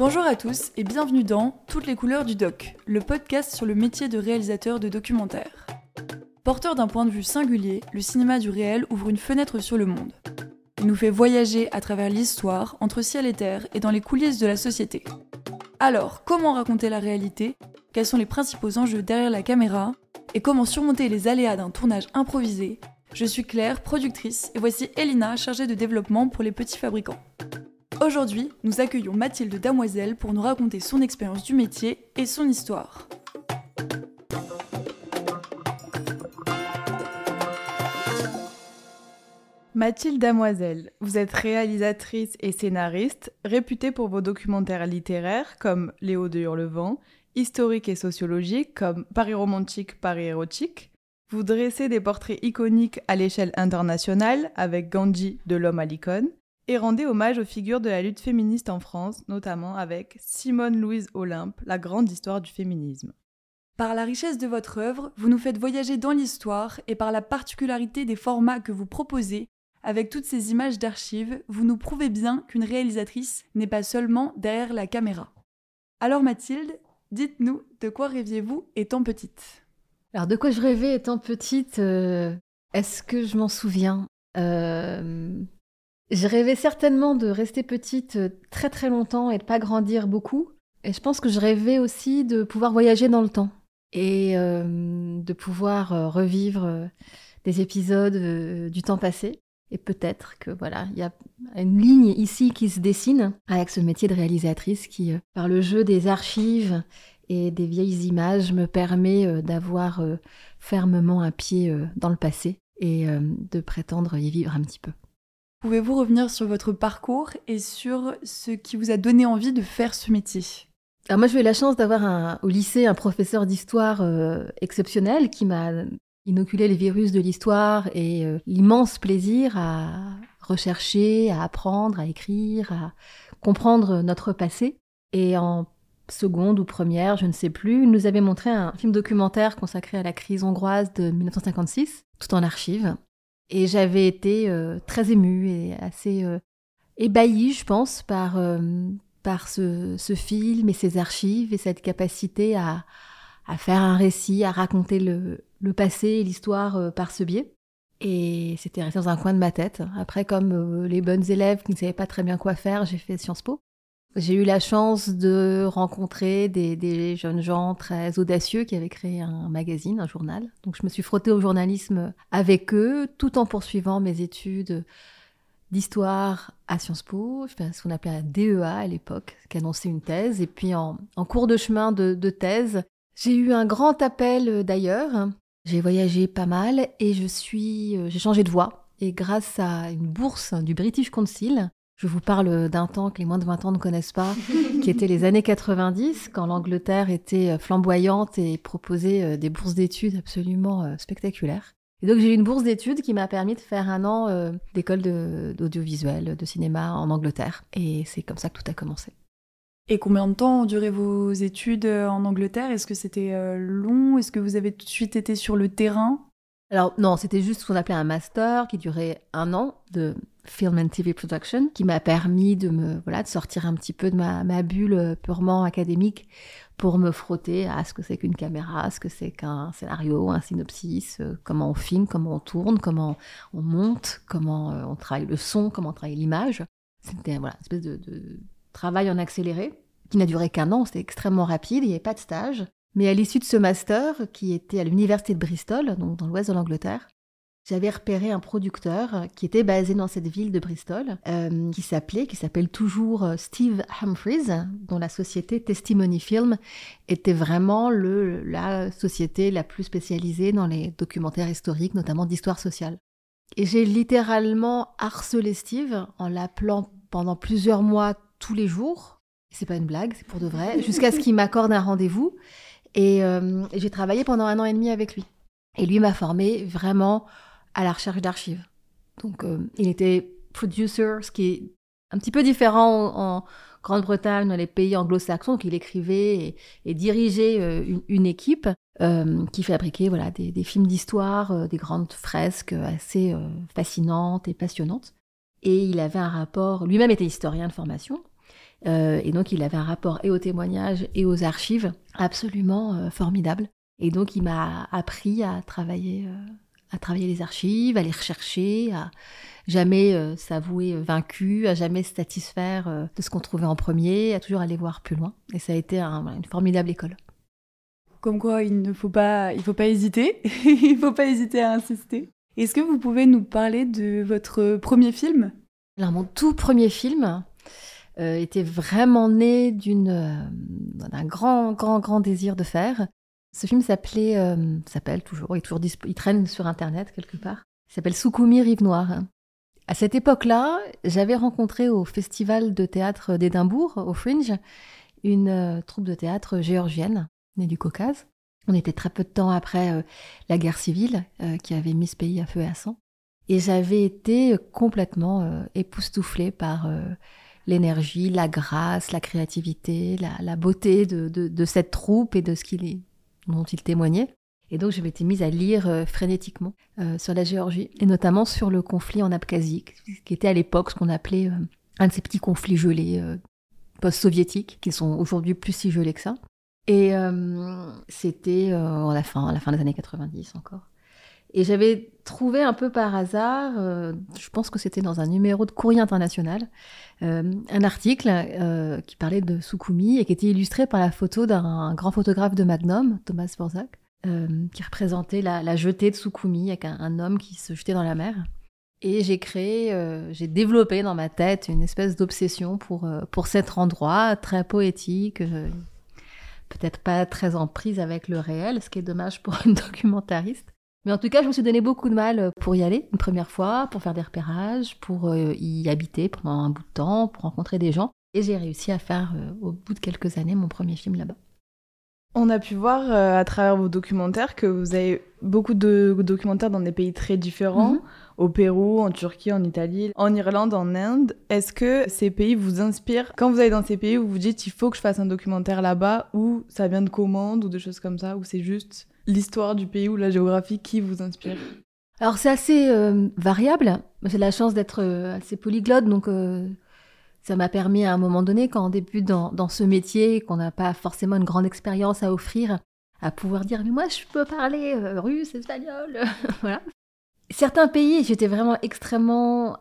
Bonjour à tous et bienvenue dans Toutes les couleurs du doc, le podcast sur le métier de réalisateur de documentaire. Porteur d'un point de vue singulier, le cinéma du réel ouvre une fenêtre sur le monde. Il nous fait voyager à travers l'histoire, entre ciel et terre et dans les coulisses de la société. Alors, comment raconter la réalité? Quels sont les principaux enjeux derrière la caméra? Et comment surmonter les aléas d'un tournage improvisé? Je suis Claire, productrice, et voici Elina, chargée de développement pour les petits fabricants. Aujourd'hui, nous accueillons Mathilde Damoiselle pour nous raconter son expérience du métier et son histoire. Mathilde Damoiselle, vous êtes réalisatrice et scénariste, réputée pour vos documentaires littéraires comme Léo de Hurlevent, historiques et sociologiques comme Paris romantique, Paris érotique. Vous dressez des portraits iconiques à l'échelle internationale avec Gandhi de l'homme à l'icône et rendez hommage aux figures de la lutte féministe en France, notamment avec Simone Louise Olympe, la grande histoire du féminisme. Par la richesse de votre œuvre, vous nous faites voyager dans l'histoire et par la particularité des formats que vous proposez, avec toutes ces images d'archives, vous nous prouvez bien qu'une réalisatrice n'est pas seulement derrière la caméra. Alors Mathilde, dites-nous, de quoi rêviez-vous étant petite? Alors de quoi je rêvais étant petite euh, Est-ce que je m'en souviens? Euh, Je rêvais certainement de rester petite euh, très très longtemps et de pas grandir beaucoup. Et je pense que je rêvais aussi de pouvoir voyager dans le temps et de pouvoir revivre des épisodes du temps passé. Et peut-être que voilà, il y a une ligne ici qui se dessine avec ce métier de réalisatrice qui, euh, par le jeu des archives et des vieilles images, me permet euh, d'avoir euh, fermement un pied dans le passé et de prétendre y vivre un petit peu. Pouvez-vous revenir sur votre parcours et sur ce qui vous a donné envie de faire ce métier? Alors moi, j'ai eu la chance d'avoir au lycée un professeur d'histoire exceptionnel qui m'a inoculer les virus de l'histoire et euh, l'immense plaisir à rechercher, à apprendre, à écrire, à comprendre notre passé. Et en seconde ou première, je ne sais plus, nous avait montré un film documentaire consacré à la crise hongroise de 1956, tout en archives. Et j'avais été euh, très émue et assez euh, ébahie, je pense, par, par ce, ce, film et ses archives et cette capacité à, à faire un récit, à raconter le, le passé et l'histoire euh, par ce biais. Et c'était resté dans un coin de ma tête. Après, comme euh, les bonnes élèves qui ne savaient pas très bien quoi faire, j'ai fait Sciences Po. J'ai eu la chance de rencontrer des, jeunes gens très audacieux qui avaient créé un magazine, un journal. Donc je me suis frottée au journalisme avec eux, tout en poursuivant mes études d'histoire à Sciences Po, ce qu'on appelait un DEA à l'époque, qui annonçait une thèse. Et puis en, cours de chemin de, de thèse, j'ai eu un grand appel d'ailleurs j'ai voyagé pas mal et je suis, euh, j'ai changé de voie. Et grâce à une bourse du British Council, je vous parle d'un temps que les moins de 20 ans ne connaissent pas, qui était les années 90, quand l'Angleterre était euh, flamboyante et proposait euh, des bourses d'études absolument spectaculaires. Et donc j'ai eu une bourse d'études qui m'a permis de faire un an d'école d'audiovisuel, de cinéma en Angleterre. Et c'est comme ça que tout a commencé. Et combien de temps ont duré vos études euh, en Angleterre? Est-ce que c'était euh, long? Est-ce que vous avez tout de suite été sur le terrain? Alors non, c'était juste ce qu'on appelait un master qui durait un an de film and TV production, qui m'a permis de me voilà de sortir un petit peu de ma, bulle euh, purement académique pour me frotter à ce que c'est qu'une caméra, ce que c'est qu'un scénario, un synopsis, comment on filme, comment on tourne, comment on monte, comment on travaille le son, comment on travaille l'image. C'était voilà, une espèce de, de travail en accéléré, qui n'a duré qu'un an, c'était extrêmement rapide, il n'y avait pas de stage. Mais à l'issue de ce master, qui était à l'université de Bristol, donc dans l'ouest de l'Angleterre, j'avais repéré un producteur qui était basé dans cette ville de Bristol, euh, qui s'appelait, qui s'appelle toujours euh, Steve Humphries, dont la société Testimony Film était vraiment le, la société la plus spécialisée dans les documentaires historiques, notamment d'histoire sociale. Et j'ai littéralement harcelé Steve en l'appelant pendant plusieurs mois tous les jours. C'est pas une blague, c'est pour de vrai, jusqu'à ce qu'il m'accorde un rendez-vous. Euh, et j'ai travaillé pendant un an et demi avec lui. Et lui m'a formé vraiment à la recherche d'archives. Donc, euh, il était producer, ce qui est un petit peu différent en, Grande-Bretagne, dans les pays anglo-saxons. Donc, il écrivait et, dirigeait euh, une, équipe qui fabriquait voilà, des films d'histoire, des grandes fresques assez fascinantes et passionnantes. Et il avait un rapport, lui-même était historien de formation, et donc, il avait un rapport et aux témoignages et aux archives absolument formidable. Et donc, il m'a appris à travailler, à travailler les archives, à les rechercher, à jamais s'avouer vaincu, à jamais se satisfaire de ce qu'on trouvait en premier, à toujours aller voir plus loin. Et ça a été une formidable école. Comme quoi, il ne faut pas, il faut pas hésiter. il faut pas hésiter à insister. Est-ce que vous pouvez nous parler de votre premier film? Alors, mon tout premier film euh, était vraiment né euh, d'un grand, grand, grand désir de faire. Ce film s'appelait, euh, s'appelle toujours, il, toujours il traîne sur Internet quelque part. Il s'appelle Soukoumi Rive Noire. À cette époque-là, j'avais rencontré au Festival de théâtre d'Édimbourg, au Fringe, une troupe de théâtre géorgienne du Caucase. On était très peu de temps après la guerre civile qui avait mis ce pays à feu et à sang. Et j'avais été complètement époustouflée par l'énergie, la grâce, la créativité, la, beauté de, cette troupe et de ce qu'il dont il témoignait. Et donc je m'étais mise à lire frénétiquement sur la Géorgie, et notamment sur le conflit en Abkhazie, qui était à l'époque ce qu'on appelait un de ces petits conflits gelés post-soviétiques, qui sont aujourd'hui plus si gelés que ça. Et euh, c'était euh, à, la fin, à la fin des années 90 encore. Et j'avais trouvé un peu par hasard, euh, je pense que c'était dans un numéro de Courrier International, un article qui parlait de Soukoumi et qui était illustré par la photo d'un grand photographe de Magnum, Thomas Borzak, qui représentait la, jetée de Soukoumi avec un, homme qui se jetait dans la mer. Et j'ai créé, j'ai développé dans ma tête une espèce d'obsession pour, pour cet endroit très poétique, peut-être pas très en prise avec le réel, ce qui est dommage pour une documentariste. Mais en tout cas, je me suis donné beaucoup de mal pour y aller une première fois, pour faire des repérages, pour euh, y habiter pendant un bout de temps, pour rencontrer des gens. Et j'ai réussi à faire, euh, au bout de quelques années, mon premier film là-bas. On a pu voir euh, à travers vos documentaires que vous avez beaucoup de documentaires dans des pays très différents, mhm. Au Pérou, en Turquie, en Italie, en Irlande, en Inde. Est-ce que ces pays vous inspirent? Quand vous allez dans ces pays, vous vous dites il faut que je fasse un documentaire là-bas, ou ça vient de commandes ou de choses comme ça, ou c'est juste l'histoire du pays ou la géographie qui vous inspire? Alors c'est assez euh, variable. J'ai la chance d'être euh, assez polyglotte, donc ça m'a permis à un moment donné, quand on débute dans, ce métier, qu'on n'a pas forcément une grande expérience à offrir, à pouvoir dire mais moi je peux parler euh, russe, espagnol, voilà. Certains pays, j'étais vraiment extrêmement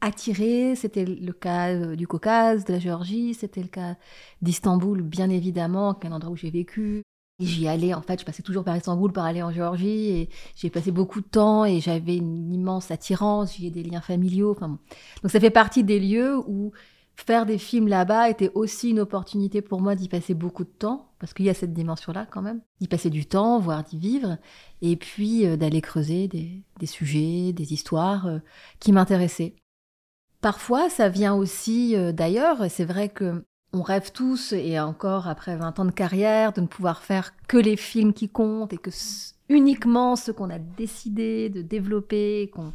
attirée. C'était le cas euh, du Caucase, de la Géorgie, c'était le cas d'Istanbul, bien évidemment, qui est un endroit où j'ai vécu. J'y allais, en fait, je passais toujours par Istanbul pour aller en Géorgie et j'ai passé beaucoup de temps et j'avais une immense attirance, j'y ai des liens familiaux. Enfin Donc ça fait partie des lieux où faire des films là-bas était aussi une opportunité pour moi d'y passer beaucoup de temps, parce qu'il y a cette dimension-là quand même, d'y passer du temps, voire d'y vivre, et puis euh, d'aller creuser des, sujets, des histoires euh, qui m'intéressaient. Parfois, ça vient aussi euh, d'ailleurs, c'est vrai que on rêve tous, et encore après 20 ans de carrière, de ne pouvoir faire que les films qui comptent, et que uniquement ceux qu'on a décidé de développer, qu'on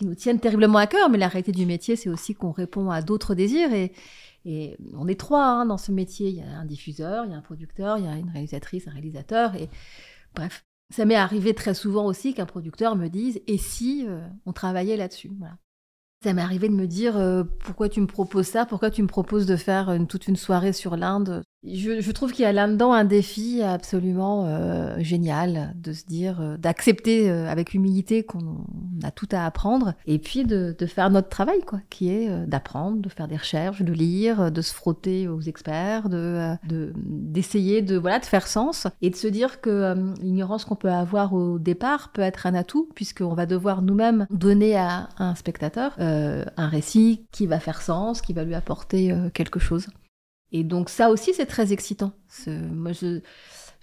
qui nous tiennent terriblement à cœur, mais la réalité du métier, c'est aussi qu'on répond à d'autres désirs. Et, on est trois hein, dans ce métier. Il y a un diffuseur, il y a un producteur, il y a une réalisatrice, un réalisateur. Et bref, ça m'est arrivé très souvent aussi qu'un producteur me dise Et si euh, on travaillait là-dessus? Ça m'est arrivé de me dire euh, pourquoi tu me proposes ça, pourquoi tu me proposes de faire toute une soirée sur l'Inde? Je, trouve qu'il y a là-dedans un défi absolument euh, génial de se dire, euh, d'accepter avec humilité qu'on a tout à apprendre et puis de, faire notre travail, quoi, qui est d'apprendre, de faire des recherches, de lire, de se frotter aux experts, de d'essayer de, voilà de faire sens et de se dire que l'ignorance qu'on peut avoir au départ peut être un atout puisqu'on va devoir nous-mêmes donner à un spectateur euh, un récit qui va faire sens, qui va lui apporter euh, quelque chose. Et donc ça aussi, c'est très excitant. Moi, je,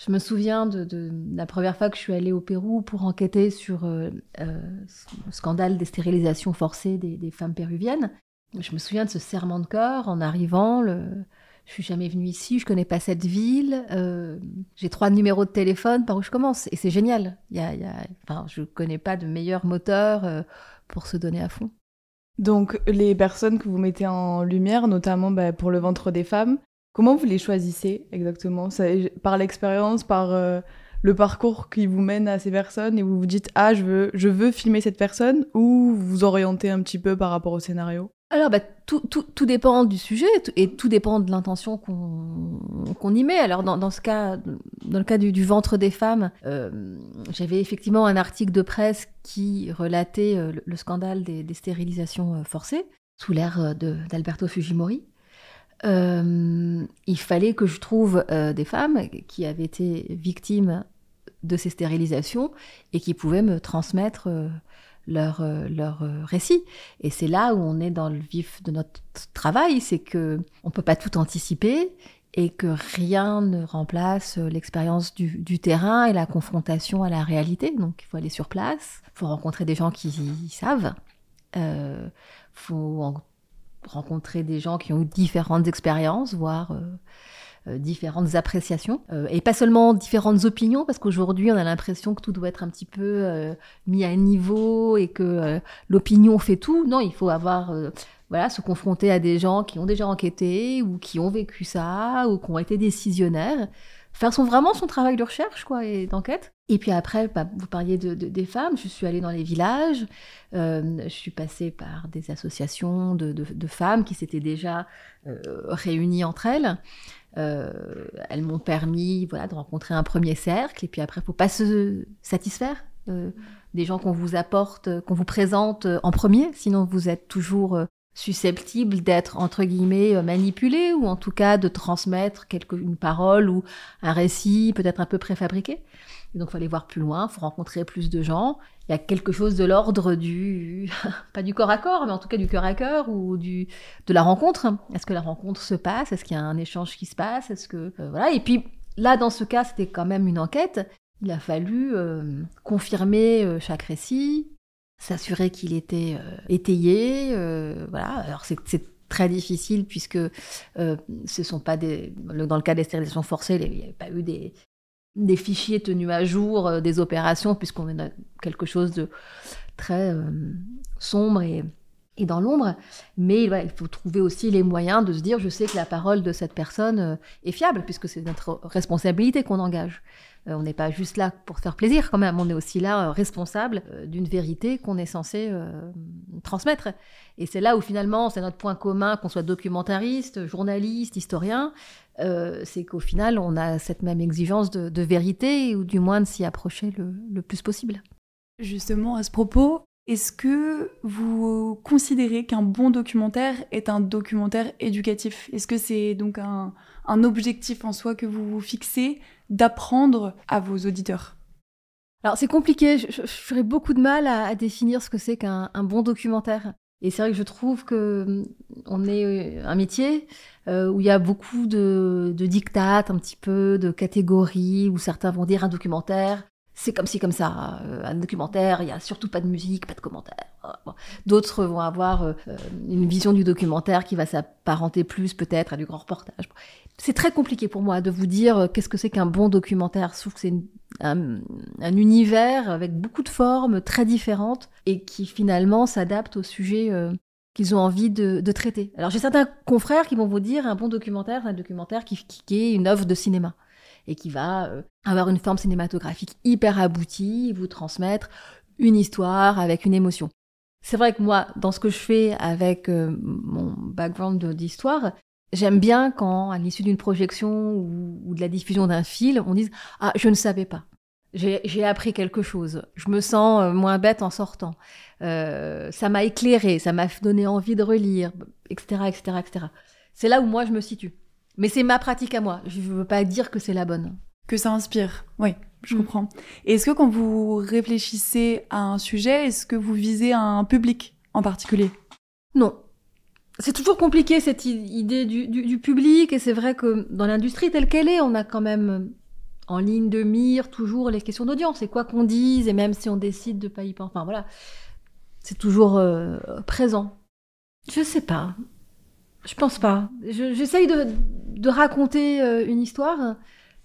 me souviens de, la première fois que je suis allée au Pérou pour enquêter sur euh, le scandale des stérilisations forcées des, femmes péruviennes. Je me souviens de ce serment de cœur en arrivant. Le, je suis jamais venue ici, je connais pas cette ville, j'ai trois numéros de téléphone, par où je commence Et c'est génial. Il y a, enfin, je connais pas de meilleur moteur pour se donner à fond. Donc les personnes que vous mettez en lumière, notamment bah, pour le ventre des femmes, comment vous les choisissez exactement? Par l'expérience, par euh, le parcours qui vous mène à ces personnes et vous vous dites ah je veux je veux filmer cette personne? Ou vous vous orientez un petit peu par rapport au scénario? Alors, bah, tout, tout, dépend du sujet et tout dépend de l'intention qu'on y met. Alors, dans, ce cas, dans le cas du, ventre des femmes, euh, j'avais effectivement un article de presse qui relatait euh, le, scandale des, stérilisations euh, forcées sous l'ère d'Alberto Fujimori. Il fallait que je trouve des femmes qui avaient été victimes de ces stérilisations et qui pouvaient me transmettre leur, leur récit. Et c'est là où on est dans le vif de notre travail, c'est que on peut pas tout anticiper et que rien ne remplace l'expérience du, terrain et la confrontation à la réalité. Donc il faut aller sur place, il faut rencontrer des gens qui savent, il faut rencontrer des gens qui ont eu différentes expériences, voire euh, euh, différentes appréciations, euh, et pas seulement différentes opinions, parce qu'aujourd'hui on a l'impression que tout doit être un petit peu mis à niveau et que l'opinion fait tout. Non, il faut avoir voilà, se confronter à des gens qui ont déjà enquêté ou qui ont vécu ça ou qui ont été décisionnaires faire son, vraiment son travail de recherche quoi, et d'enquête. Et puis après, bah, vous parliez de, des femmes, je suis allée dans les villages, euh, je suis passée par des associations de, femmes qui s'étaient déjà euh, réunies entre elles. Euh, elles m'ont permis voilà, de rencontrer un premier cercle, et puis après, il ne faut pas se satisfaire euh, des gens qu'on vous apporte, qu'on vous présente en premier, sinon vous êtes toujours susceptible d'être entre guillemets euh, manipulé ou en tout cas de transmettre quelque, une parole ou un récit peut-être un peu préfabriqué. Et donc, il aller voir plus loin, il faut rencontrer plus de gens. Il y a quelque chose de l'ordre du, pas du corps à corps, mais en tout cas du cœur à cœur ou du, de la rencontre. Est-ce que la rencontre se passe? Est-ce qu'il y a un échange qui se passe? Est-ce que, euh, voilà. Et puis, là, dans ce cas, c'était quand même une enquête. Il a fallu euh, confirmer chaque récit, s'assurer qu'il était euh, étayé. Euh, voilà. Alors c'est très difficile puisque euh, ce sont pas des dans le cas des stérilisations forcées, il n'y avait pas eu des des fichiers tenus à jour des opérations puisqu'on est dans quelque chose de très sombre et et dans l'ombre, mais il faut trouver aussi les moyens de se dire, je sais que la parole de cette personne est fiable, puisque c'est notre responsabilité qu'on engage. Euh, on n'est pas juste là pour faire plaisir quand même, on est aussi là euh, responsable euh, d'une vérité qu'on est censé transmettre. Et c'est là où finalement c'est notre point commun, qu'on soit documentariste, journaliste, historien, c'est qu'au final on a cette même exigence de, vérité, ou du moins de s'y approcher le, plus possible. Justement, à ce propos, est-ce que vous considérez qu'un bon documentaire est un documentaire éducatif? Est-ce que c'est donc un, objectif en soi que vous vous fixez d'apprendre à vos auditeurs? Alors c'est compliqué, je, ferais beaucoup de mal à, définir ce que c'est qu'un bon documentaire. Et c'est vrai que je trouve que hum, on est euh, un métier euh, où il y a beaucoup de, de dictates, un petit peu de catégories, où certains vont dire un documentaire, c'est comme si comme ça. Euh, un documentaire, il n'y a surtout pas de musique, pas de commentaires. D'autres vont avoir euh, une vision du documentaire qui va s'apparenter plus peut-être à du grand reportage. C'est très compliqué pour moi de vous dire euh, qu'est-ce que c'est qu'un bon documentaire. Trouve que c'est un, univers avec beaucoup de formes très différentes et qui finalement s'adapte au sujet qu'ils ont envie de, traiter. Alors j'ai certains confrères qui vont vous dire un bon documentaire, c'est un documentaire qui, qui est une œuvre de cinéma et qui va euh, avoir une forme cinématographique hyper aboutie, vous transmettre une histoire avec une émotion. C'est vrai que moi, dans ce que je fais avec euh, mon background d'histoire, j'aime bien quand, à l'issue d'une projection ou, de la diffusion d'un film, on dise Ah, je ne savais pas. J'ai appris quelque chose. Je me sens euh, moins bête en sortant. ça m'a éclairé, ça m'a donné envie de relire, etc., etc., etc. C'est là où moi je me situe. Mais c'est ma pratique à moi. Je ne veux pas dire que c'est la bonne. Que ça inspire. Oui, je mm. comprends. Et est-ce que quand vous réfléchissez à un sujet, est-ce que vous visez un public en particulier? Non. C'est toujours compliqué cette idée du, public et c'est vrai que dans l'industrie telle qu'elle est, on a quand même en ligne de mire toujours les questions d'audience et quoi qu'on dise et même si on décide de pas y penser, enfin voilà, c'est toujours euh, présent. Je sais pas. Je pense pas. J'essaye de, raconter euh, une histoire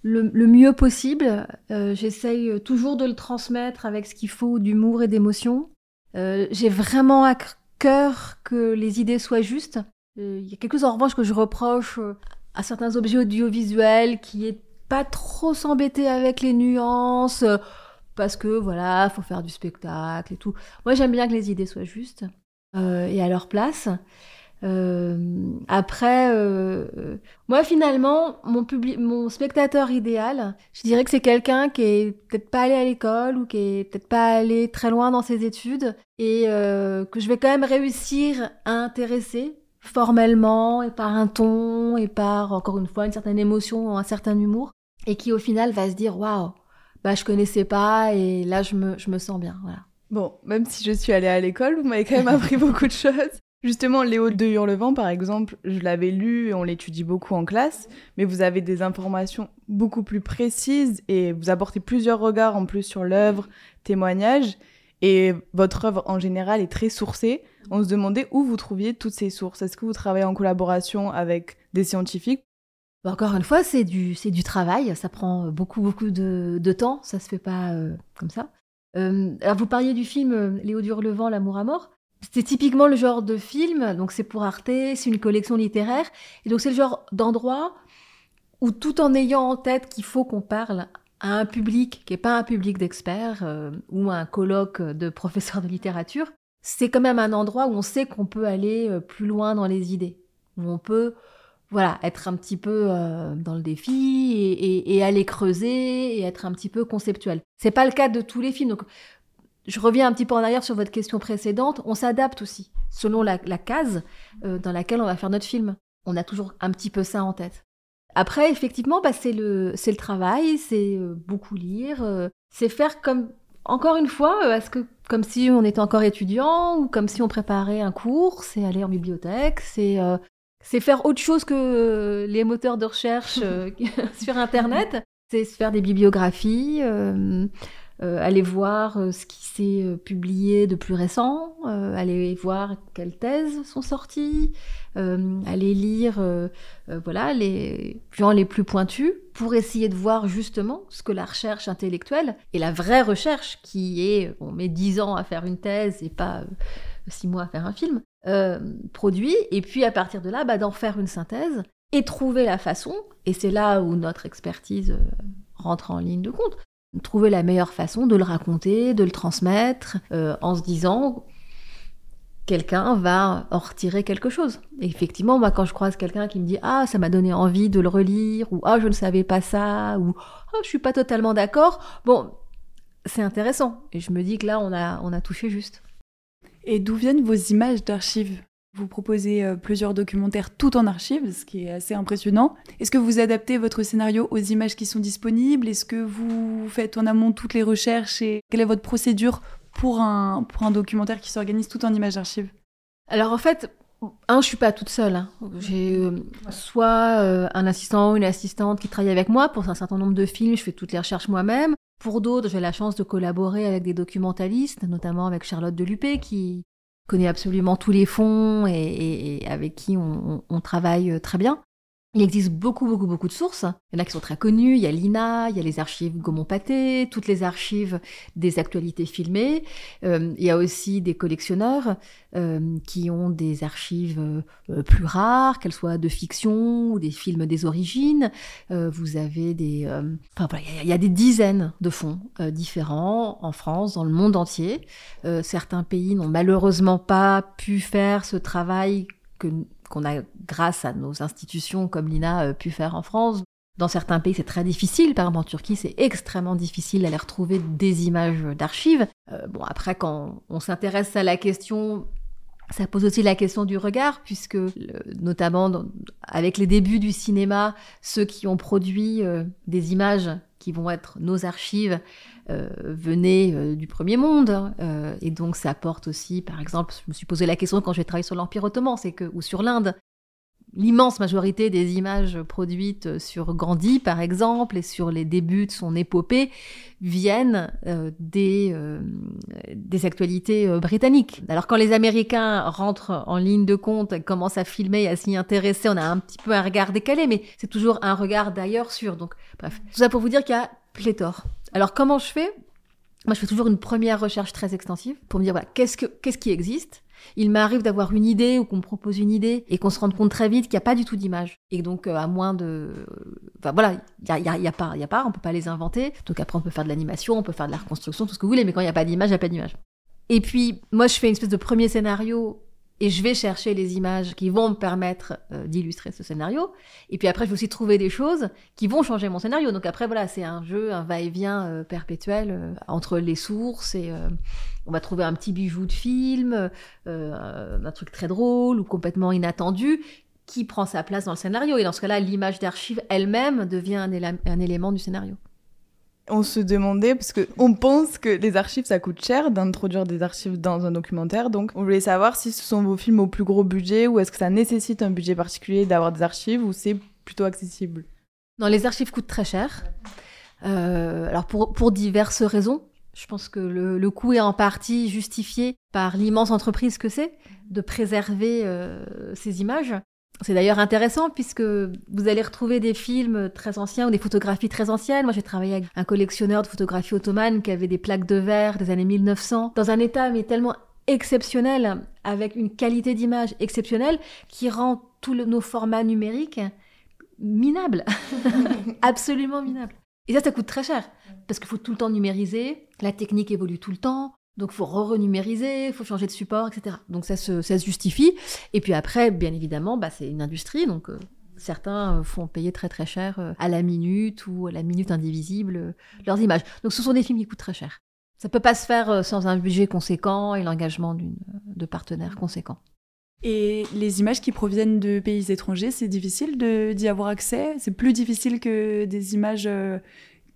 le, mieux possible. Euh, j'essaye toujours de le transmettre avec ce qu'il faut d'humour et d'émotion. Euh, j'ai vraiment à cœur que les idées soient justes. Il y a quelque chose en revanche que je reproche à certains objets audiovisuels qui est pas trop s'embêter avec les nuances parce que voilà, faut faire du spectacle et tout. Moi, j'aime bien que les idées soient justes. et à leur place. Euh, après, euh, moi finalement, mon, public, mon spectateur idéal, je dirais que c'est quelqu'un qui est peut-être pas allé à l'école ou qui est peut-être pas allé très loin dans ses études et euh, que je vais quand même réussir à intéresser formellement et par un ton et par encore une fois une certaine émotion, un certain humour et qui au final va se dire waouh, bah je connaissais pas et là je me, je me sens bien, voilà. Bon, même si je suis allée à l'école, vous m'avez quand même appris beaucoup de choses. Justement, Léo de Hurlevent, par exemple, je l'avais lu et on l'étudie beaucoup en classe, mais vous avez des informations beaucoup plus précises et vous apportez plusieurs regards en plus sur l'œuvre, témoignages, et votre œuvre en général est très sourcée. On se demandait où vous trouviez toutes ces sources. Est-ce que vous travaillez en collaboration avec des scientifiques? Bah, Encore une fois, c'est du, travail, ça prend beaucoup, beaucoup de, temps, ça se fait pas euh, comme ça. Euh, alors vous parliez du film euh, Léo Durlevent, L'amour à mort. C'est typiquement le genre de film, donc c'est pour Arte, c'est une collection littéraire, et donc c'est le genre d'endroit où tout en ayant en tête qu'il faut qu'on parle à un public qui n'est pas un public d'experts euh, ou un colloque de professeurs de littérature, c'est quand même un endroit où on sait qu'on peut aller euh, plus loin dans les idées, où on peut voilà être un petit peu euh, dans le défi et, et, aller creuser et être un petit peu conceptuel. C'est pas le cas de tous les films, donc je reviens un petit peu en arrière sur votre question précédente, on s'adapte aussi selon la, case euh, dans laquelle on va faire notre film. On a toujours un petit peu ça en tête. Après, effectivement, bah, c'est le, le travail, c'est euh, beaucoup lire, euh, c'est faire comme, encore une fois, est-ce que comme si on était encore étudiant ou comme si on préparait un cours, c'est aller en bibliothèque, c'est c'est faire autre chose que les moteurs de recherche sur Internet, c'est se faire des bibliographies. Euh, aller voir euh, ce qui s'est euh, publié de plus récent, aller voir quelles thèses sont sorties, aller lire voilà les gens les plus pointus pour essayer de voir justement ce que la recherche intellectuelle et la vraie recherche qui est on met dix ans à faire une thèse et pas six mois à faire un film produit et puis à partir de là bah, d'en faire une synthèse et trouver la façon et c'est là où notre expertise rentre en ligne de compte trouver la meilleure façon de le raconter, de le transmettre, euh, en se disant quelqu'un va en retirer quelque chose. Et effectivement, moi, quand je croise quelqu'un qui me dit ah ça m'a donné envie de le relire ou ah je ne savais pas ça ou ah je suis pas totalement d'accord, bon c'est intéressant. Et je me dis que là on a on a touché juste. Et d'où viennent vos images d'archives? Vous proposez euh, plusieurs documentaires tout en archives, ce qui est assez impressionnant. Est-ce que vous adaptez votre scénario aux images qui sont disponibles? Est-ce que vous faites en amont toutes les recherches Et quelle est votre procédure pour un, documentaire qui s'organise tout en images d'archives? Alors en fait, un, je suis pas toute seule. Hein. J'ai euh, soit euh, un assistant ou une assistante qui travaille avec moi pour un certain nombre de films. Je fais toutes les recherches moi-même. Pour d'autres, j'ai la chance de collaborer avec des documentalistes, notamment avec Charlotte Delupé, qui, connaît absolument tous les fonds et, avec qui on, travaille euh, très bien. Il existe beaucoup, beaucoup, beaucoup de sources. Il y en a qui sont très connues. Il y a l'INA, il y a les archives Gaumont-Pathé, toutes les archives des actualités filmées. Euh, il y a aussi des collectionneurs euh, qui ont des archives euh, plus rares, qu'elles soient de fiction ou des films des origines. vous avez des... enfin voilà, il y a des dizaines de fonds différents en France, dans le monde entier. certains pays n'ont malheureusement pas pu faire ce travail que qu'on a, grâce à nos institutions comme l'INA, euh, pu faire en France. Dans certains pays, c'est très difficile. Par exemple, en Turquie, c'est extrêmement difficile d'aller retrouver des images d'archives. Euh, bon, après, quand on s'intéresse à la question ça pose aussi la question du regard, puisque notamment avec les débuts du cinéma, ceux qui ont produit euh, des images qui vont être nos archives euh, venaient euh, du premier monde. Hein, et donc ça apporte aussi, par exemple, je me suis posé la question quand j'ai travaillé sur l'Empire ottoman, c'est que, ou sur l'Inde, l'immense majorité des images produites sur Gandhi, par exemple, et sur les débuts de son épopée, viennent euh, des, euh, des actualités euh, britanniques. Alors quand les Américains rentrent en ligne de compte, commencent à filmer, à s'y intéresser, on a un petit peu un regard décalé, mais c'est toujours un regard d'ailleurs sûr. Donc, bref, tout ça pour vous dire qu'il y a pléthore. Alors comment je fais? Moi, je fais toujours une première recherche très extensive pour me dire voilà, qu'est-ce que qu'est-ce qui existe? Il m'arrive d'avoir une idée ou qu'on me propose une idée et qu'on se rende compte très vite qu'il n'y a pas du tout d'image. Et donc, euh, à moins de... Enfin voilà, il n'y a, y a, pas, y a pas, on peut pas les inventer. Donc après, on peut faire de l'animation, on peut faire de la reconstruction, tout ce que vous voulez, mais quand il n'y a pas d'image, il n'y a pas d'image. Et puis, moi, je fais une espèce de premier scénario et je vais chercher les images qui vont me permettre euh, d'illustrer ce scénario. Et puis après, je vais aussi trouver des choses qui vont changer mon scénario. Donc après, voilà, c'est un jeu, un va-et-vient euh, perpétuel euh, entre les sources et on va trouver un petit bijou de film, un truc très drôle ou complètement inattendu qui prend sa place dans le scénario. Et dans ce cas-là, l'image d'archive elle-même devient un élément du scénario on se demandait, parce qu'on pense que les archives, ça coûte cher d'introduire des archives dans un documentaire. Donc, on voulait savoir si ce sont vos films au plus gros budget ou est-ce que ça nécessite un budget particulier d'avoir des archives ou c'est plutôt accessible? Non, les archives coûtent très cher. Euh, alors, pour, pour diverses raisons. Je pense que le, coût est en partie justifié par l'immense entreprise que c'est de préserver euh, ces images. C'est d'ailleurs intéressant puisque vous allez retrouver des films très anciens ou des photographies très anciennes. Moi, j'ai travaillé avec un collectionneur de photographies ottomanes qui avait des plaques de verre des années 1900 dans un état tellement exceptionnel, avec une qualité d'image exceptionnelle qui rend tous nos formats numériques minables, absolument minables. Et ça, ça coûte très cher parce qu'il faut tout le temps numériser, la technique évolue tout le temps, donc, faut re-renumériser, faut changer de support, etc. Donc, ça se, ça justifie. Et puis après, bien évidemment, bah, c'est une industrie. Donc, euh, certains euh, font payer très très cher euh, à la minute ou à la minute indivisible leurs images. Donc, ce sont des films qui coûtent très cher. Ça peut pas se faire sans un budget conséquent et l'engagement de partenaires conséquents. Et les images qui proviennent de pays étrangers, c'est difficile d'y avoir accès? C'est plus difficile que des images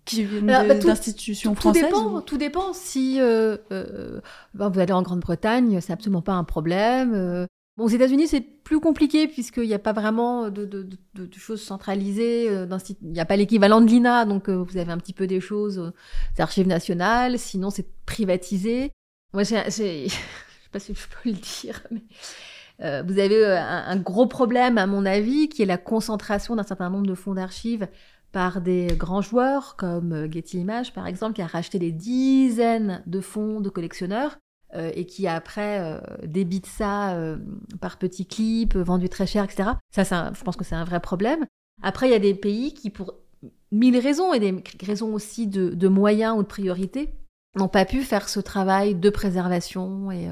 qui viennent bah, d'institutions françaises tout dépend, tout dépend. Si euh, euh, ben, vous allez en Grande-Bretagne, c'est absolument pas un problème. Euh. Bon, aux États-Unis, c'est plus compliqué puisqu'il n'y a pas vraiment de, de, de, de choses centralisées. Il n'y a pas l'équivalent de l'INA, donc vous avez un petit peu des choses des archives nationales. Sinon, c'est privatisé. Moi, je ne sais pas si je peux le dire, mais vous avez un, un, gros problème, à mon avis, qui est la concentration d'un certain nombre de fonds d'archives par des grands joueurs comme euh, Getty Images par exemple, qui a racheté des dizaines de fonds de collectionneurs euh, et qui après euh, débite ça par petits clips vendus très cher, etc. Ça, je pense que c'est un vrai problème. Après, il y a des pays qui, pour mille raisons et des raisons aussi de, moyens ou de priorités, n'ont pas pu faire ce travail de préservation et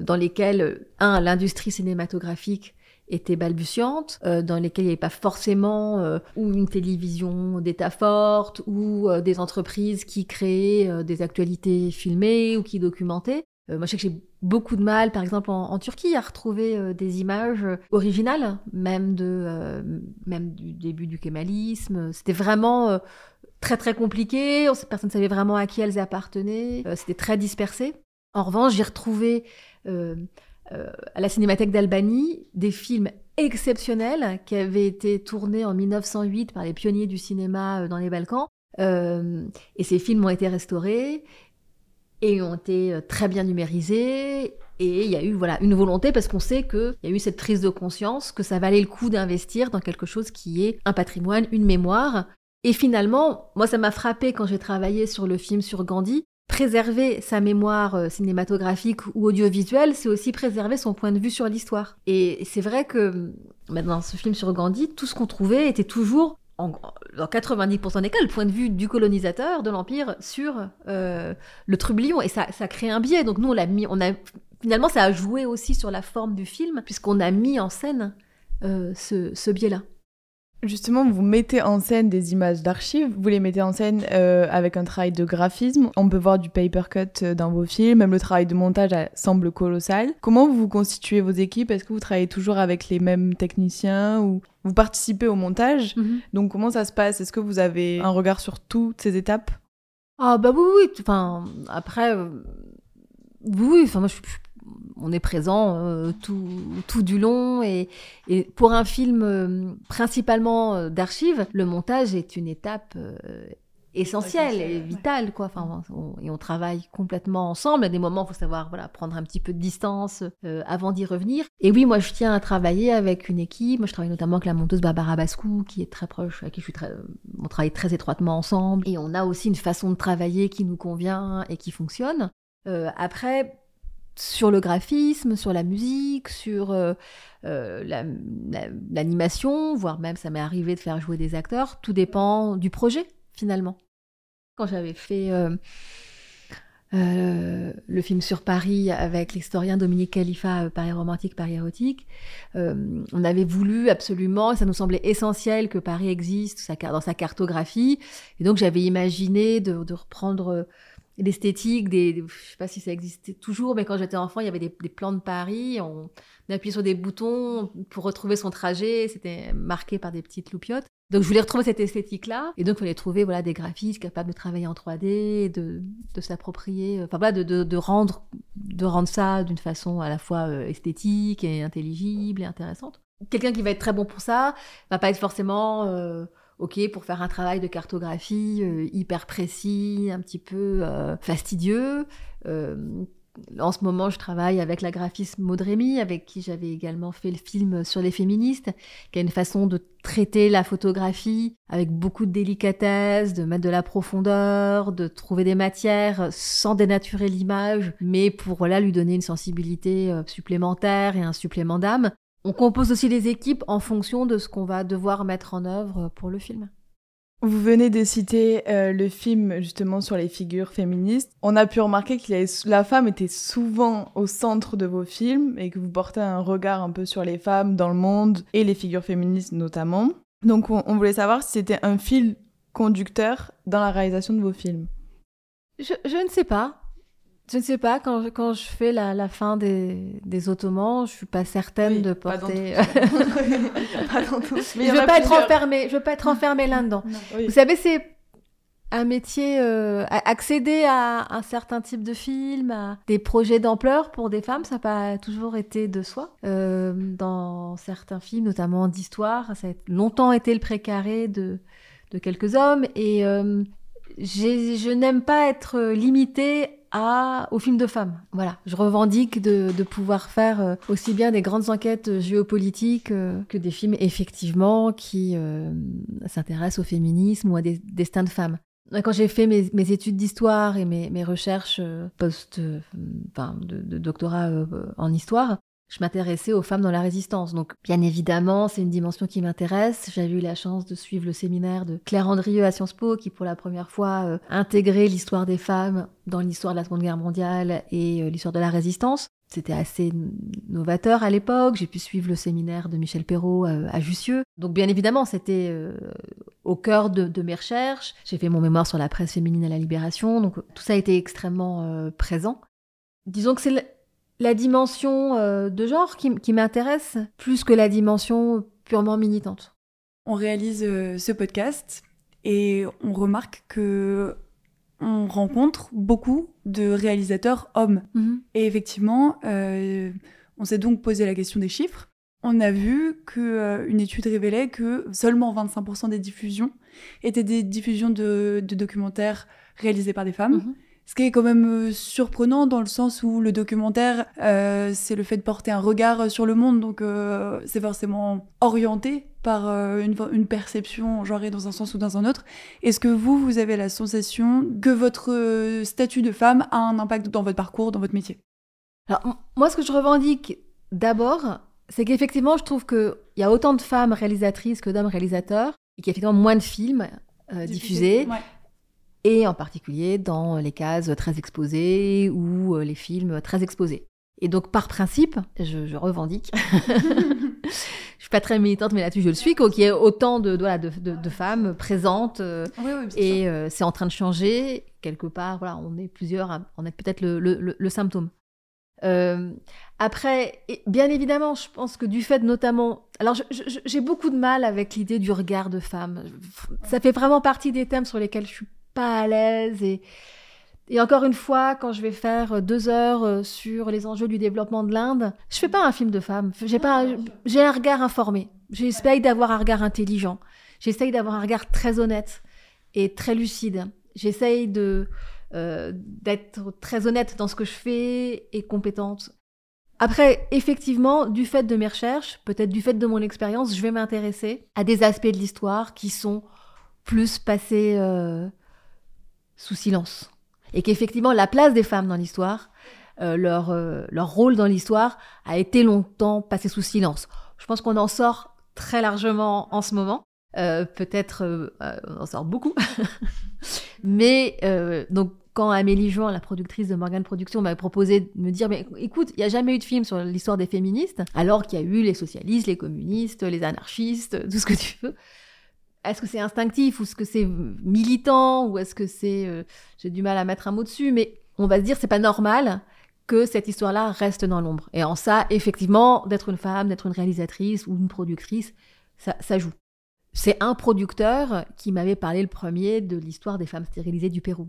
dans lesquels, un, l'industrie cinématographique étaient balbutiantes, euh, dans lesquelles il n'y avait pas forcément euh, ou une télévision d'État forte ou euh, des entreprises qui créaient des actualités filmées ou qui documentaient. moi, je sais que j'ai beaucoup de mal, par exemple en, Turquie, à retrouver des images originales, même de même du début du kémalisme. C'était vraiment très très compliqué. Personne ne savait vraiment à qui elles appartenaient. C'était très dispersé. En revanche, j'ai retrouvé à la Cinémathèque d'Albanie des films exceptionnels qui avaient été tournés en 1908 par les pionniers du cinéma euh, dans les Balkans. Euh, et ces films ont été restaurés et ont été très bien numérisés. Et il y a eu voilà une volonté parce qu'on sait qu'il y a eu cette prise de conscience que ça valait le coup d'investir dans quelque chose qui est un patrimoine, une mémoire. Et finalement, moi ça m'a frappé quand j'ai travaillé sur le film sur Gandhi, préserver sa mémoire euh, cinématographique ou audiovisuelle, c'est aussi préserver son point de vue sur l'histoire. Et c'est vrai que dans ce film sur Gandhi, tout ce qu'on trouvait était toujours, en, dans 90% des cas, le point de vue du colonisateur de l'Empire sur euh, le trublion. Et ça, ça crée un biais. Donc nous, on l'a mis, on a, finalement, ça a joué aussi sur la forme du film, puisqu'on a mis en scène euh, ce biais-là. Justement, vous mettez en scène des images d'archives, vous les mettez en scène euh, avec un travail de graphisme. On peut voir du paper cut euh, dans vos films, même le travail de montage semble colossal. Comment vous constituez vos équipes? Est-ce que vous travaillez toujours avec les mêmes techniciens ou vous participez au montage? Mhm. Donc comment ça se passe? Est-ce que vous avez un regard sur toutes ces étapes? Ah bah oui, oui. Enfin, après, euh, oui, enfin moi je suis on est présent euh, tout, tout, du long. Et, et, pour un film euh, principalement euh, d'archives, le montage est une étape essentielle et vitale. Quoi. Enfin, et on travaille complètement ensemble. À des moments, il faut savoir voilà, prendre un petit peu de distance avant d'y revenir. Et oui, moi, je tiens à travailler avec une équipe. Moi, je travaille notamment avec la monteuse Barbara Bascou, qui est très proche, avec qui je suis très... on travaille très étroitement ensemble. Et on a aussi une façon de travailler qui nous convient et qui fonctionne. après, sur le graphisme, sur la musique, sur euh, euh, l'animation, voire même ça m'est arrivé de faire jouer des acteurs. Tout dépend du projet finalement. Quand j'avais fait euh, le film sur Paris avec l'historien Dominique Khalifa, Paris romantique, Paris érotique. On avait voulu absolument, ça nous semblait essentiel que Paris existe dans sa cartographie. Et donc j'avais imaginé de, reprendre l'esthétique des, je sais pas si ça existait toujours, mais quand j'étais enfant, il y avait des, plans de Paris. On, appuyait sur des boutons pour retrouver son trajet. C'était marqué par des petites loupiottes. Donc je voulais retrouver cette esthétique-là, et donc il fallait trouver voilà des graphistes capables de travailler en 3D, de, de s'approprier, enfin voilà, de, de, de, rendre de rendre ça d'une façon à la fois euh, esthétique et intelligible et intéressante. Quelqu'un qui va être très bon pour ça va pas être forcément euh, ok pour faire un travail de cartographie euh, hyper précis, un petit peu fastidieux en ce moment, je travaille avec la graphiste Maud Rémy, avec qui j'avais également fait le film sur les féministes, qui a une façon de traiter la photographie avec beaucoup de délicatesse, de mettre de la profondeur, de trouver des matières sans dénaturer l'image, mais pour voilà, lui donner une sensibilité euh, supplémentaire et un supplément d'âme. On compose aussi les équipes en fonction de ce qu'on va devoir mettre en œuvre pour le film. Vous venez de citer euh, le film justement sur les figures féministes. On a pu remarquer que la femme était souvent au centre de vos films et que vous portez un regard un peu sur les femmes dans le monde et les figures féministes notamment. Donc on, on voulait savoir si c'était un fil conducteur dans la réalisation de vos films. Je, je ne sais pas. Je ne sais pas, quand je, quand je fais la, la fin des, des, Ottomans, je suis pas certaine de porter. Pas dans tous. Mais je veux pas être enfermée. Je veux pas être enfermée là-dedans. Vous savez, c'est un métier euh, accéder à un certain type de film, à des projets d'ampleur pour des femmes, ça n'a pas toujours été de soi. Euh, dans certains films, notamment d'histoire, ça a longtemps été le précaré de, de quelques hommes et euh, je n'aime pas être limitée à, aux films de femmes. Voilà, je revendique de, pouvoir faire euh, aussi bien des grandes enquêtes géopolitiques euh, que des films effectivement qui euh, s'intéressent au féminisme ou à des destins de femmes. Quand j'ai fait mes, études d'histoire et mes, recherches post, de, doctorat en histoire, je m'intéressais aux femmes dans la résistance. Donc, bien évidemment, c'est une dimension qui m'intéresse. J'avais eu la chance de suivre le séminaire de Claire Andrieux à Sciences Po, qui pour la première fois euh, intégrait l'histoire des femmes dans l'histoire de la Seconde Guerre mondiale et euh, l'histoire de la résistance. C'était assez novateur à l'époque. J'ai pu suivre le séminaire de Michel Perrault euh, à Jussieu. Donc, bien évidemment, c'était au cœur de, de, mes recherches. J'ai fait mon mémoire sur la presse féminine à la Libération. Donc, tout ça été extrêmement présent. Disons que c'est la dimension euh, de genre qui, m'intéresse plus que la dimension purement militante. On réalise euh, ce podcast et on remarque que on rencontre beaucoup de réalisateurs hommes. Mhm. Et effectivement, euh, on s'est donc posé la question des chiffres. On a vu qu'une étude révélait que seulement 25% des diffusions étaient des diffusions de, documentaires réalisés par des femmes. Mhm. Ce qui est quand même euh, surprenant dans le sens où le documentaire, euh, c'est le fait de porter un regard sur le monde, donc euh, c'est forcément orienté par une, perception genrée dans un sens ou dans un autre. Est-ce que vous, vous avez la sensation que votre statut de femme a un impact dans votre parcours, dans votre métier? Alors, moi, ce que je revendique d'abord, c'est qu'effectivement, je trouve qu'il y a autant de femmes réalisatrices que d'hommes réalisateurs, et qu'il y a effectivement moins de films diffusés et en particulier dans les cases très exposées ou euh, les films très exposés. Et donc par principe, je, revendique, je suis pas très militante mais là-dessus je le suis, qu'il y ait autant de, de, de, femmes présentes euh, et euh, c'est en train de changer quelque part. Voilà, on est plusieurs, on est peut-être le, le, le, symptôme. après, bien évidemment, je pense que du fait notamment, alors j'ai beaucoup de mal avec l'idée du regard de femme. Ça fait vraiment partie des thèmes sur lesquels je suis pas à l'aise et et encore une fois, quand je vais faire deux heures euh, sur les enjeux du développement de l'Inde, je fais pas un film de femme. J'ai pas, j'ai un regard informé. J'essaye d'avoir un regard intelligent. J'essaye d'avoir un regard très honnête et très lucide. J'essaye de euh, d'être très honnête dans ce que je fais et compétente. Après, effectivement, du fait de mes recherches, peut-être du fait de mon expérience, je vais m'intéresser à des aspects de l'histoire qui sont plus passés euh, sous silence. Et qu'effectivement, la place des femmes dans l'histoire, euh, leur, euh, leur rôle dans l'histoire a été longtemps passé sous silence. Je pense qu'on en sort très largement en ce moment. Euh, peut-être on en sort beaucoup. Mais donc quand Amélie Jean, la productrice de Morgan Productions, m'avait proposé de me dire mais écoute, il n'y a jamais eu de film sur l'histoire des féministes, alors qu'il y a eu les socialistes, les communistes, les anarchistes, tout ce que tu veux. Est-ce que c'est instinctif ou est-ce que c'est militant ou est-ce que c'est euh, j'ai du mal à mettre un mot dessus mais on va se dire c'est pas normal que cette histoire-là reste dans l'ombre. Et en ça, effectivement, d'être une femme, d'être une réalisatrice ou une productrice, ça, ça joue. C'est un producteur qui m'avait parlé le premier de l'histoire des femmes stérilisées du Pérou.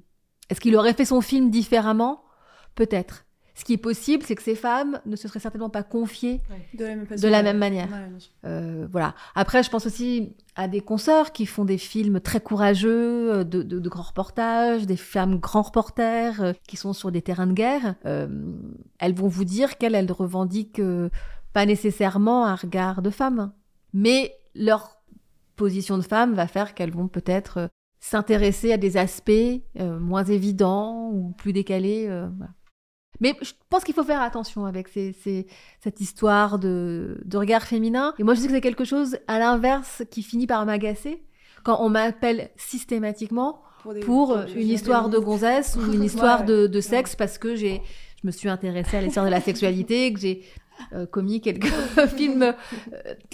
Est-ce qu'il aurait fait son film différemment? Peut-être. Ce qui est possible, c'est que ces femmes ne se seraient certainement pas confiées De la même, façon, de la ouais. même manière. Ouais. Euh, voilà. Après, je pense aussi à des consoeurs qui font des films très courageux, euh, de, de- de grands reportages, des femmes grands reporters euh, qui sont sur des terrains de guerre. Euh, elles vont vous dire qu'elles, elles revendiquent euh, pas nécessairement un regard de femme, mais leur position de femme va faire qu'elles vont peut-être euh, s'intéresser à des aspects euh, moins évidents ou plus décalés. euh, voilà. Mais je pense qu'il faut faire attention avec ces, ces- cette histoire de, de regard féminin. Et moi, je sais que c'est quelque chose, à l'inverse, qui finit par m'agacer quand on m'appelle systématiquement pour une histoire de gonzesse ou une histoire Ouais, de, de sexe parce que j'ai, je me suis intéressée à l'histoire de la sexualité, que j'ai euh, commis quelques films euh,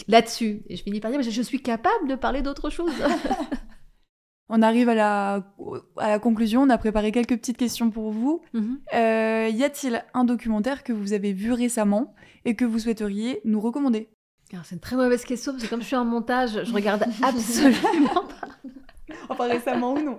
là-dessus. Et je finis par dire, mais je, je suis capable de parler d'autre chose. On arrive à la, à la conclusion. On a préparé quelques petites questions pour vous. Mhm. Euh, y a-t-il un documentaire que vous avez vu récemment et que vous souhaiteriez nous recommander? Alors, c'est une très mauvaise question parce que comme je suis en montage, je regarde absolument pas. Enfin, récemment ou non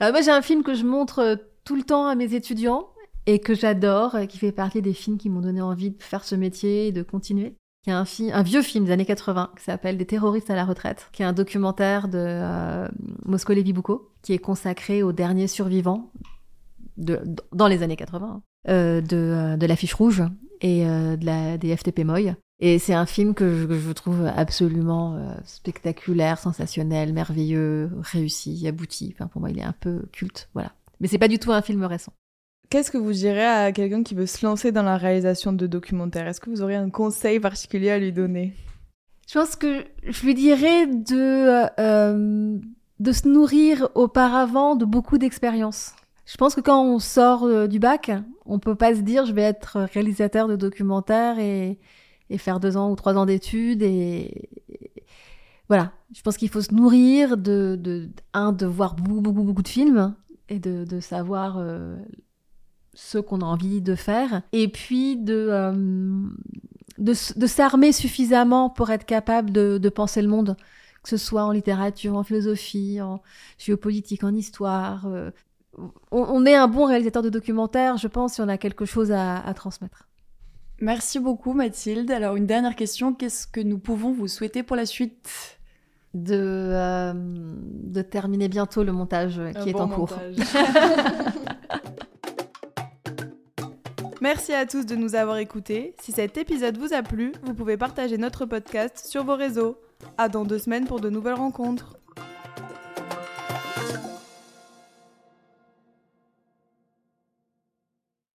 Alors, moi, j'ai un film que je montre euh, tout le temps à mes étudiants et que j'adore, euh, qui fait partie des films qui m'ont donné envie de faire ce métier et de continuer. Il y a un, vieux film des années 80 qui s'appelle Des terroristes à la retraite, qui est un documentaire de euh, Mosco Levi Boucault, qui est consacré aux derniers survivants de, dans les années 80 hein, euh, de, euh, de l'affiche rouge et euh, des FTP Moy. Et c'est un film que je, trouve absolument spectaculaire, sensationnel, merveilleux, réussi, abouti. Pour moi, il est un peu culte, voilà. Mais c'est pas du tout un film récent. Qu'est-ce que vous direz à quelqu'un qui veut se lancer dans la réalisation de documentaires? Est-ce que vous auriez un conseil particulier à lui donner? Je pense que je lui dirais de, euh, de se nourrir auparavant de beaucoup d'expériences. Je pense que quand on sort euh, du bac, on peut pas se dire je vais être réalisateur de documentaires et, et faire deux ans ou trois ans d'études et, voilà. Je pense qu'il faut se nourrir de, de un de voir beaucoup beaucoup beaucoup de films et de, de savoir euh, ce qu'on a envie de faire et puis de euh, de, s'armer suffisamment pour être capable de, de penser le monde, que ce soit en littérature, en philosophie, en géopolitique, en histoire. euh. on, on est un bon réalisateur de documentaires, je pense, si on a quelque chose à, à transmettre. Merci beaucoup Mathilde. Alors une dernière question, qu'est-ce que nous pouvons vous souhaiter pour la suite? De, euh, de terminer bientôt le montage qui Un est bon en cours. Merci à tous de nous avoir écoutés. Si cet épisode vous a plu, vous pouvez partager notre podcast sur vos réseaux. À dans deux semaines pour de nouvelles rencontres.